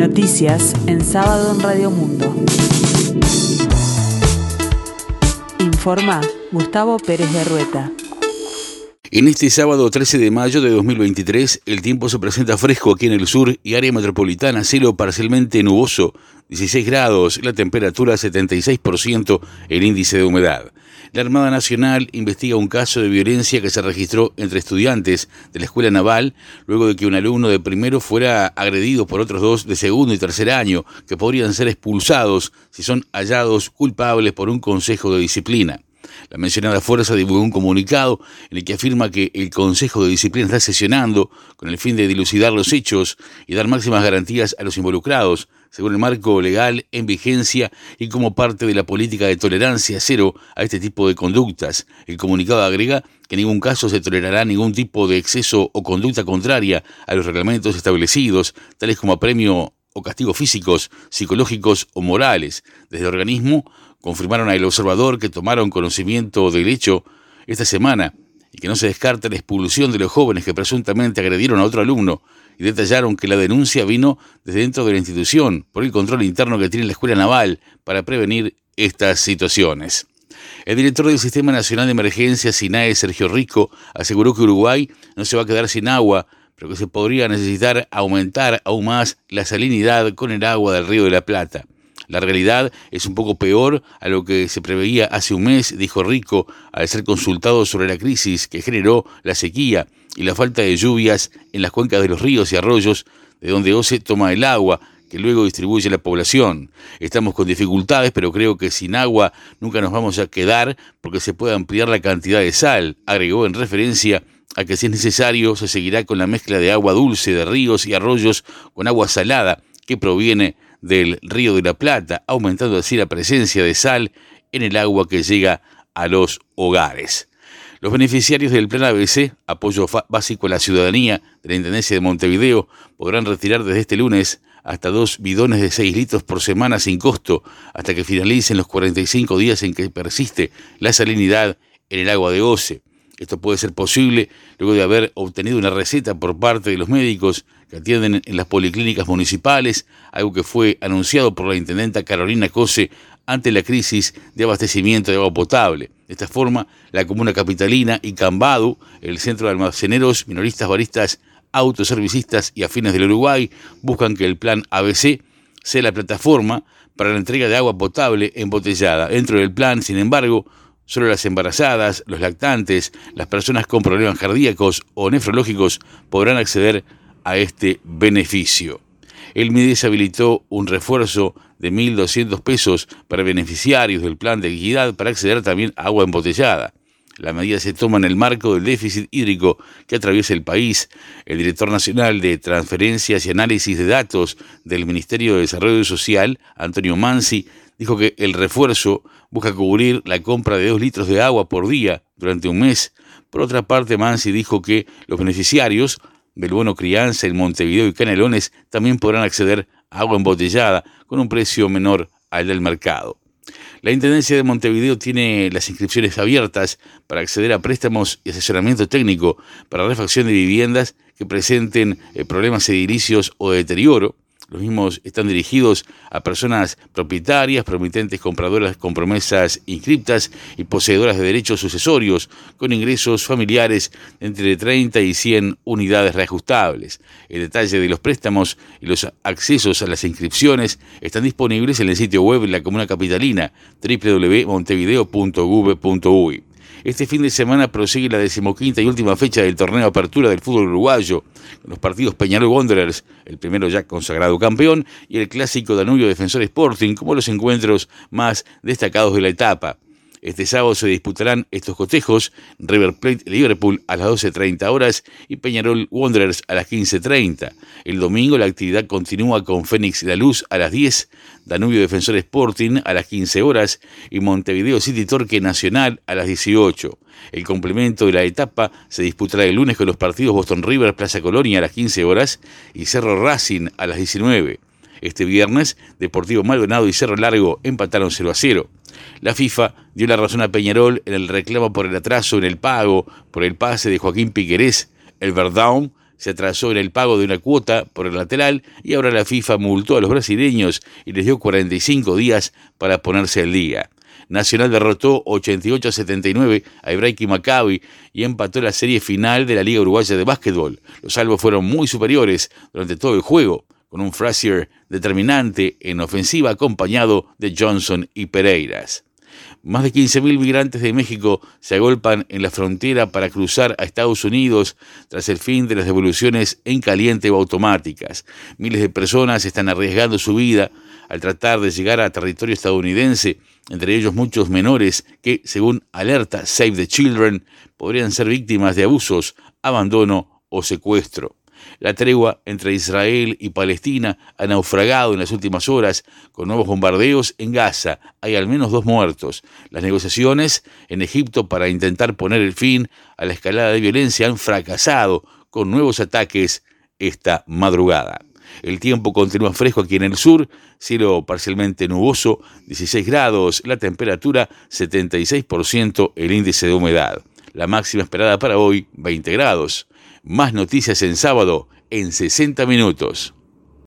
Noticias en sábado en Radio Mundo. Informa Gustavo Pérez de Rueta. En este sábado 13 de mayo de 2023, el tiempo se presenta fresco aquí en el sur y área metropolitana, cielo parcialmente nuboso, 16 grados, la temperatura 76%, el índice de humedad. La Armada Nacional investiga un caso de violencia que se registró entre estudiantes de la Escuela Naval luego de que un alumno de primero fuera agredido por otros dos de segundo y tercer año que podrían ser expulsados si son hallados culpables por un consejo de disciplina. La mencionada fuerza divulgó un comunicado en el que afirma que el Consejo de Disciplina está sesionando con el fin de dilucidar los hechos y dar máximas garantías a los involucrados, según el marco legal en vigencia y como parte de la política de tolerancia cero a este tipo de conductas. El comunicado agrega que en ningún caso se tolerará ningún tipo de exceso o conducta contraria a los reglamentos establecidos, tales como apremio o castigos físicos, psicológicos o morales. Desde el organismo confirmaron al observador que tomaron conocimiento del hecho esta semana y que no se descarta la expulsión de los jóvenes que presuntamente agredieron a otro alumno y detallaron que la denuncia vino desde dentro de la institución por el control interno que tiene la Escuela Naval para prevenir estas situaciones. El director del Sistema Nacional de Emergencias, SINAE, Sergio Rico, aseguró que Uruguay no se va a quedar sin agua, pero que se podría necesitar aumentar aún más la salinidad con el agua del Río de la Plata. La realidad es un poco peor a lo que se preveía hace un mes, dijo Rico, al ser consultado sobre la crisis que generó la sequía y la falta de lluvias en las cuencas de los ríos y arroyos, de donde OCE toma el agua que luego distribuye la población. Estamos con dificultades, pero creo que sin agua nunca nos vamos a quedar porque se puede ampliar la cantidad de sal, agregó en referencia a que si es necesario se seguirá con la mezcla de agua dulce de ríos y arroyos con agua salada que proviene del Río de la Plata, aumentando así la presencia de sal en el agua que llega a los hogares. Los beneficiarios del Plan ABC, apoyo básico a la ciudadanía de la Intendencia de Montevideo, podrán retirar desde este lunes hasta dos bidones de 6 litros por semana sin costo hasta que finalicen los 45 días en que persiste la salinidad en el agua de OCE. Esto puede ser posible luego de haber obtenido una receta por parte de los médicos que atienden en las policlínicas municipales, algo que fue anunciado por la intendenta Carolina Cose ante la crisis de abastecimiento de agua potable. De esta forma, la comuna capitalina y Cambado, el centro de almaceneros, minoristas, baristas, autoservicistas y afines del Uruguay, buscan que el plan ABC sea la plataforma para la entrega de agua potable embotellada. Dentro del plan, sin embargo, Solo las embarazadas, los lactantes, las personas con problemas cardíacos o nefrológicos podrán acceder a este beneficio. El MIDES habilitó un refuerzo de 1.200 pesos para beneficiarios del plan de equidad para acceder también a agua embotellada. La medida se toma en el marco del déficit hídrico que atraviesa el país. El director nacional de Transferencias y Análisis de Datos del Ministerio de Desarrollo Social, Antonio Mansi, dijo que el refuerzo busca cubrir la compra de dos litros de agua por día durante un mes. Por otra parte, Mansi dijo que los beneficiarios del bono crianza en Montevideo y Canelones también podrán acceder a agua embotellada con un precio menor al del mercado. La Intendencia de Montevideo tiene las inscripciones abiertas para acceder a préstamos y asesoramiento técnico para refacción de viviendas que presenten eh, problemas edilicios o de deterioro, los mismos están dirigidos a personas propietarias, promitentes compradoras con promesas inscriptas y poseedoras de derechos sucesorios con ingresos familiares entre 30 y 100 unidades reajustables. El detalle de los préstamos y los accesos a las inscripciones están disponibles en el sitio web de la Comuna Capitalina www.montevideo.gov.uy. Este fin de semana prosigue la decimoquinta y última fecha del torneo Apertura del fútbol uruguayo, los partidos Peñarol Wanderers, el primero ya consagrado campeón, y el clásico Danubio Defensor Sporting como los encuentros más destacados de la etapa. Este sábado se disputarán estos cotejos, River Plate Liverpool a las 12.30 horas y Peñarol Wanderers a las 15.30. El domingo la actividad continúa con Fénix La Luz a las 10, Danubio Defensor Sporting a las 15 horas y Montevideo City Torque Nacional a las 18. El complemento de la etapa se disputará el lunes con los partidos Boston River Plaza Colonia a las 15 horas y Cerro Racing a las 19. Este viernes, Deportivo Maldonado y Cerro Largo empataron 0 a 0. La FIFA dio la razón a Peñarol en el reclamo por el atraso en el pago por el pase de Joaquín Piquerés. El Verdown se atrasó en el pago de una cuota por el lateral y ahora la FIFA multó a los brasileños y les dio 45 días para ponerse al día. Nacional derrotó 88-79 a Ibrahim Maccabi y empató la serie final de la Liga Uruguaya de Básquetbol. Los salvos fueron muy superiores durante todo el juego, con un Frazier determinante en ofensiva acompañado de Johnson y Pereiras. Más de 15.000 migrantes de México se agolpan en la frontera para cruzar a Estados Unidos tras el fin de las devoluciones en caliente o automáticas. Miles de personas están arriesgando su vida al tratar de llegar a territorio estadounidense, entre ellos muchos menores que, según alerta Save the Children, podrían ser víctimas de abusos, abandono o secuestro. La tregua entre Israel y Palestina ha naufragado en las últimas horas con nuevos bombardeos en Gaza. Hay al menos dos muertos. Las negociaciones en Egipto para intentar poner el fin a la escalada de violencia han fracasado con nuevos ataques esta madrugada. El tiempo continúa fresco aquí en el sur, cielo parcialmente nuboso, 16 grados, la temperatura 76%, el índice de humedad. La máxima esperada para hoy, 20 grados. Más noticias en sábado en 60 minutos.